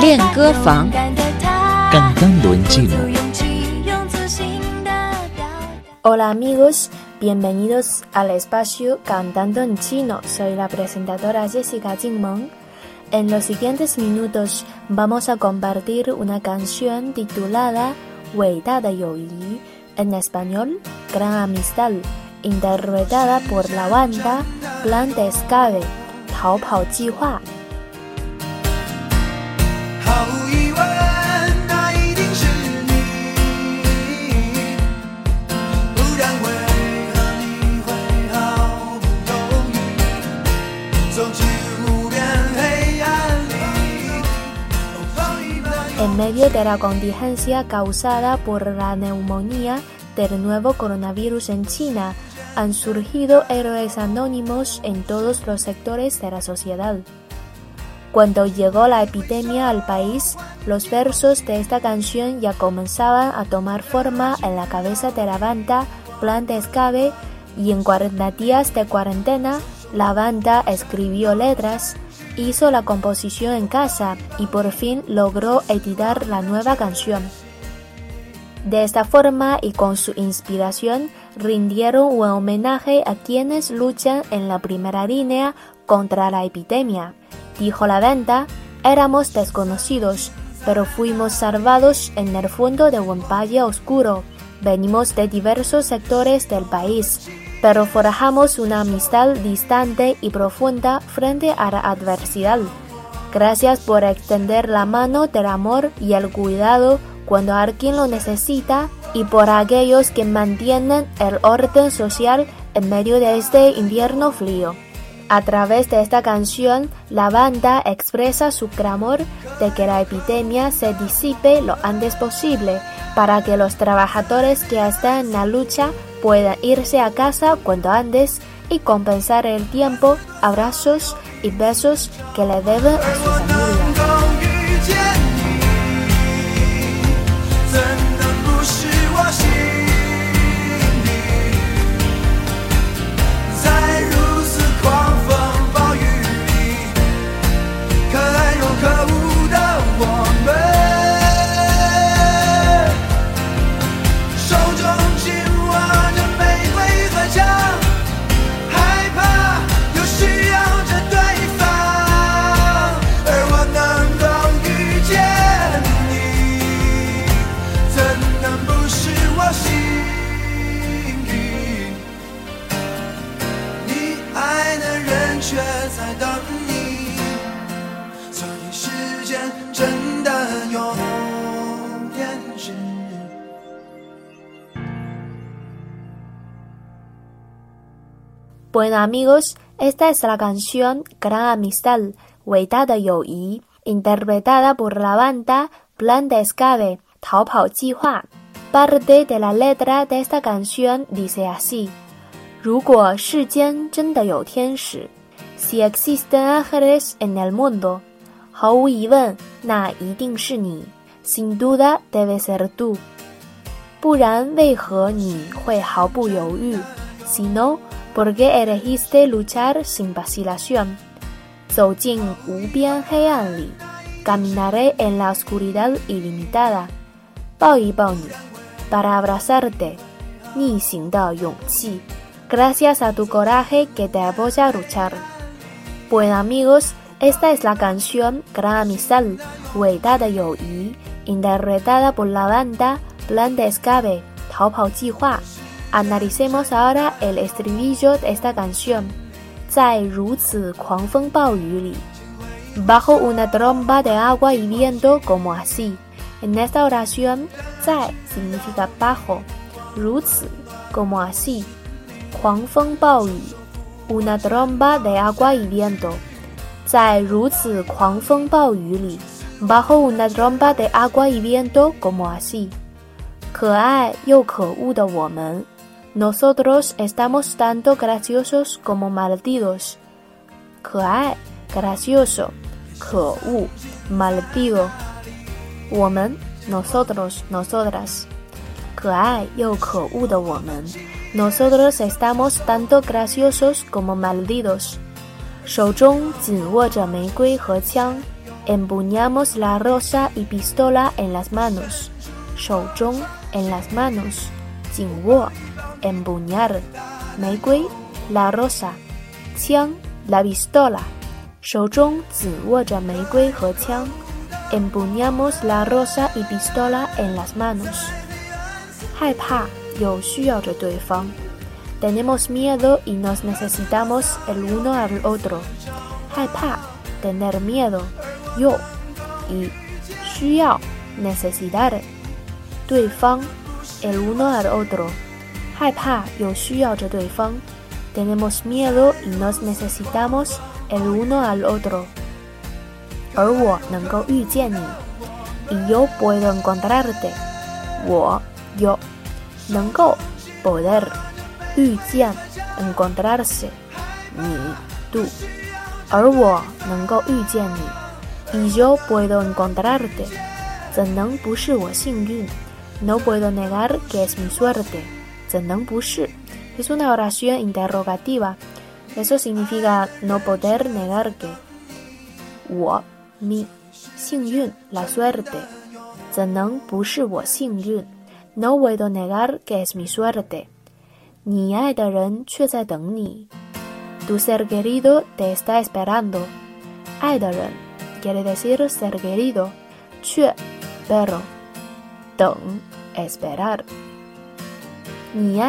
练歌房 Cantando en chino. Hola amigos, bienvenidos al espacio Cantando en Chino. Soy la presentadora Jessica Jingmeng. En los siguientes minutos vamos a compartir una canción titulada de Yoyi, en español Gran Amistad, interpretada por la banda Plan de Escape, Tao Pao Jihua. Medio de la contingencia causada por la neumonía del nuevo coronavirus en China, han surgido héroes anónimos en todos los sectores de la sociedad. Cuando llegó la epidemia al país, los versos de esta canción ya comenzaban a tomar forma en la cabeza de la banda Plan de Escape y en 40 días de cuarentena, la banda escribió letras, hizo la composición en casa y por fin logró editar la nueva canción. De esta forma y con su inspiración, rindieron un homenaje a quienes luchan en la primera línea contra la epidemia. Dijo la venta, éramos desconocidos, pero fuimos salvados en el fondo de un valle oscuro. Venimos de diversos sectores del país, pero forjamos una amistad distante y profunda frente a la adversidad. Gracias por extender la mano del amor y el cuidado cuando alguien lo necesita y por aquellos que mantienen el orden social en medio de este invierno frío. A través de esta canción, la banda expresa su clamor de que la epidemia se disipe lo antes posible para que los trabajadores que están en la lucha puedan irse a casa cuanto antes y compensar el tiempo, abrazos y besos que le deben a 而 su Bueno amigos, esta es la canción Gran Amistad, de Yoyi, interpretada por la banda Plan de Escape, Tao Pao Jihua. Parte de la letra de esta canción dice así: 如果世间真的有天使，si existen ángeles en el mundo，毫无疑问，那一定是你，sin duda debe ser tú。不然为何你会毫不犹豫？Si no, porque elegiste luchar sin vacilación. Caminaré en la oscuridad ilimitada. para abrazarte. Gracias a tu coraje que te apoya a luchar. Bueno amigos, esta es la canción Gran Amistad, Weitada Yi, interpretada por la banda Plan de Escape, Taopao Jihua. Analicemos ahora el estribillo de esta canción. 在如此狂风暴雨里 Bajo una tromba de agua y viento como así. En esta oración, 在 significa bajo, 如此 como así. 狂风暴雨 una tromba de agua y viento. 在如此狂风暴雨里 bajo una tromba de agua y viento como así. 可爱又可恶的我们 Nosotros estamos tanto graciosos como malditos. 可爱 gracioso 可恶 maldido 我们 nosotros nosotras 可爱又可恶的我们 Nosotros estamos tanto graciosos como malditos. 手中紧握着玫瑰和枪。Empuñamos la rosa y pistola en las manos. 手中 en las manos. 紧握 empuñar. Mei la rosa. Qiang, la pistola. Empuñamos la rosa y pistola en las manos. Tenemos miedo y nos necesitamos el uno al otro. Haipa, tener miedo. Yo. Y necesitar. 对方 el uno al otro. 害怕又需要着对方 tenemos miedo y nos necesitamos el uno al otro 而我能够遇见你 y yo puedo encontrarte 我 yo 能够 poder 遇见 encontrarse 你 tú 而我能够遇见你 y yo puedo encontrarte. No puedo negar que es mi suerte. Es una oración interrogativa. Eso significa no poder negar que. mi, la suerte. No puedo negar que es mi suerte. Tu ser querido te está esperando. 爱的人 quiere decir ser querido. Chue, pero. Deng, esperar. Ni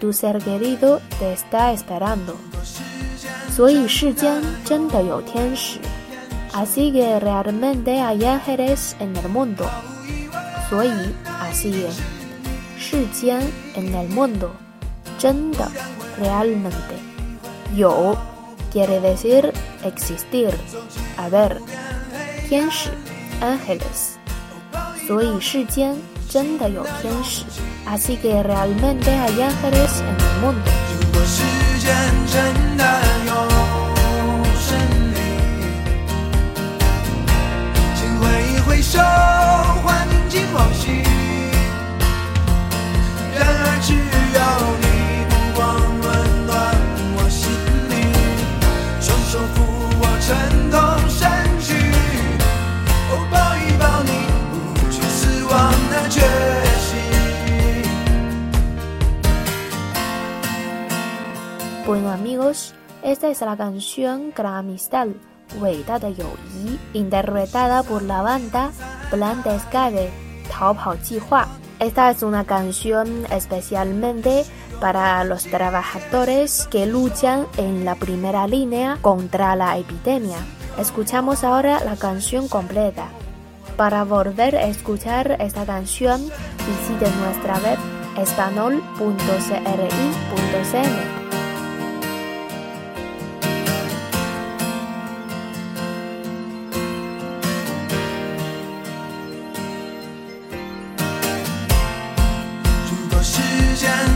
Tu ser querido te está esperando. Así que realmente hay ángeles en el mundo. Soy así es. en el mundo. realmente. Yo quiere decir existir, haber. 天使 ángeles. 所以世间 真的有天使 así que realmente hay ángeles en el mundo. 如果世间真的有神灵，请挥一挥手， Bueno amigos, esta es la canción Gran Amistad, interpretada por la banda Plan de Escape, Esta es una canción especialmente para los trabajadores que luchan en la primera línea contra la epidemia. Escuchamos ahora la canción completa. Para volver a escuchar esta canción, visite nuestra web espanol.cri.cn. 时间。